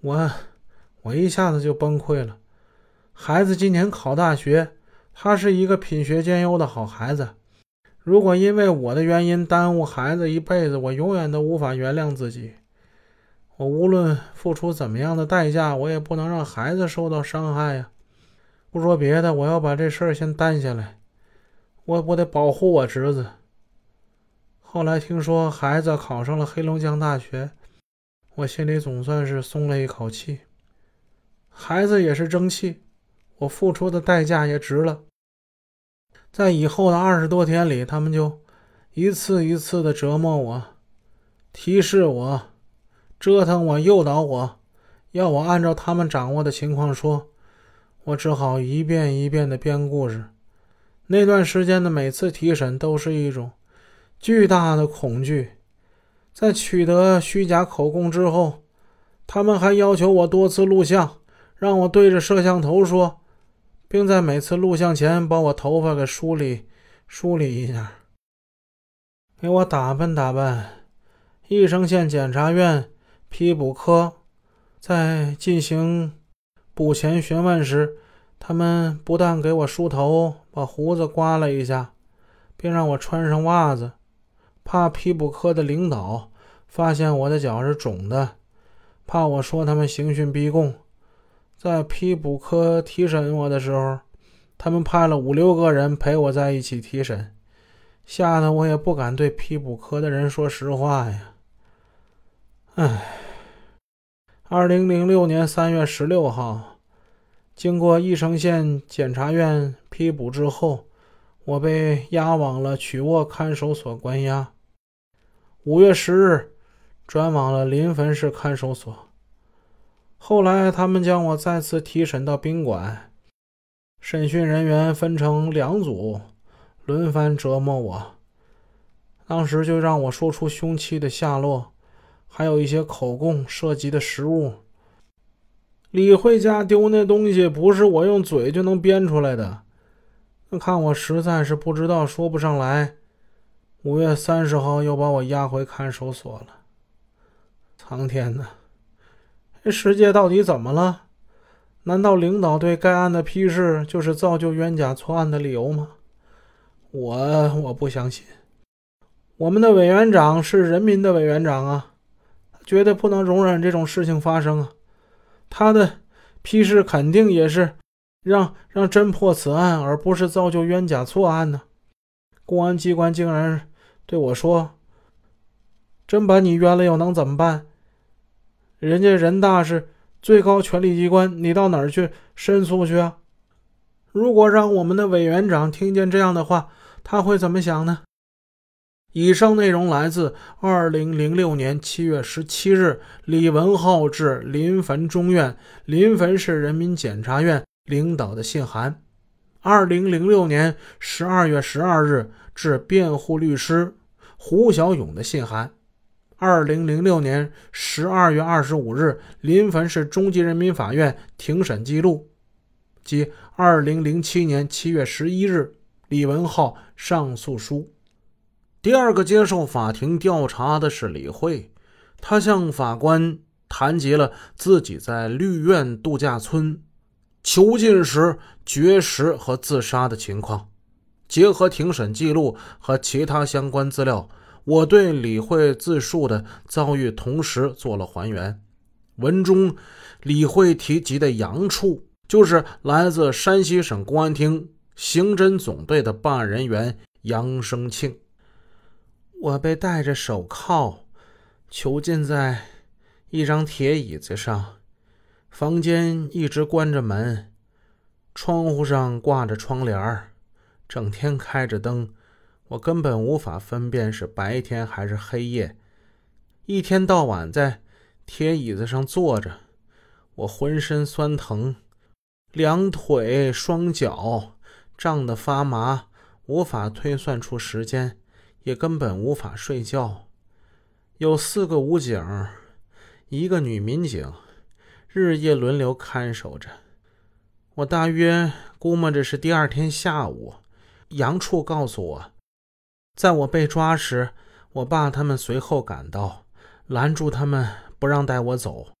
我我一下子就崩溃了。孩子今年考大学，他是一个品学兼优的好孩子。如果因为我的原因耽误孩子一辈子，我永远都无法原谅自己。我无论付出怎么样的代价，我也不能让孩子受到伤害呀。不说别的，我要把这事儿先担下来。我我得保护我侄子。后来听说孩子考上了黑龙江大学，我心里总算是松了一口气。孩子也是争气，我付出的代价也值了。在以后的二十多天里，他们就一次一次的折磨我，提示我，折腾我，诱导我，要我按照他们掌握的情况说。我只好一遍一遍的编故事。那段时间的每次提审都是一种巨大的恐惧。在取得虚假口供之后，他们还要求我多次录像，让我对着摄像头说。并在每次录像前把我头发给梳理梳理一下，给我打扮打扮。义城县检察院批捕科在进行捕前询问时，他们不但给我梳头，把胡子刮了一下，并让我穿上袜子，怕批捕科的领导发现我的脚是肿的，怕我说他们刑讯逼供。在批捕科提审我的时候，他们派了五六个人陪我在一起提审，吓得我也不敢对批捕科的人说实话呀。唉，二零零六年三月十六号，经过义城县检察院批捕之后，我被押往了曲沃看守所关押。五月十日，转往了临汾市看守所。后来，他们将我再次提审到宾馆，审讯人员分成两组，轮番折磨我。当时就让我说出凶器的下落，还有一些口供涉及的实物。李慧家丢那东西不是我用嘴就能编出来的，看我实在是不知道说不上来。五月三十号又把我押回看守所了。苍天呐！这世界到底怎么了？难道领导对该案的批示就是造就冤假错案的理由吗？我我不相信。我们的委员长是人民的委员长啊，绝对不能容忍这种事情发生啊！他的批示肯定也是让让侦破此案，而不是造就冤假错案呢。公安机关竟然对我说：“真把你冤了，又能怎么办？”人家人大是最高权力机关，你到哪儿去申诉去啊？如果让我们的委员长听见这样的话，他会怎么想呢？以上内容来自二零零六年七月十七日李文浩致临汾中院临汾市人民检察院领导的信函，二零零六年十二月十二日致辩护律师胡小勇的信函。二零零六年十二月二十五日，临汾市中级人民法院庭审记录，及二零零七年七月十一日李文浩上诉书。第二个接受法庭调查的是李慧，他向法官谈及了自己在绿苑度假村囚禁时绝食和自杀的情况，结合庭审记录和其他相关资料。我对李慧自述的遭遇同时做了还原。文中，李慧提及的杨处就是来自山西省公安厅刑侦总队的办案人员杨生庆。我被戴着手铐，囚禁在一张铁椅子上，房间一直关着门，窗户上挂着窗帘整天开着灯。我根本无法分辨是白天还是黑夜，一天到晚在铁椅子上坐着，我浑身酸疼，两腿双脚胀得发麻，无法推算出时间，也根本无法睡觉。有四个武警，一个女民警，日夜轮流看守着。我大约估摸着是第二天下午，杨处告诉我。在我被抓时，我爸他们随后赶到，拦住他们，不让带我走。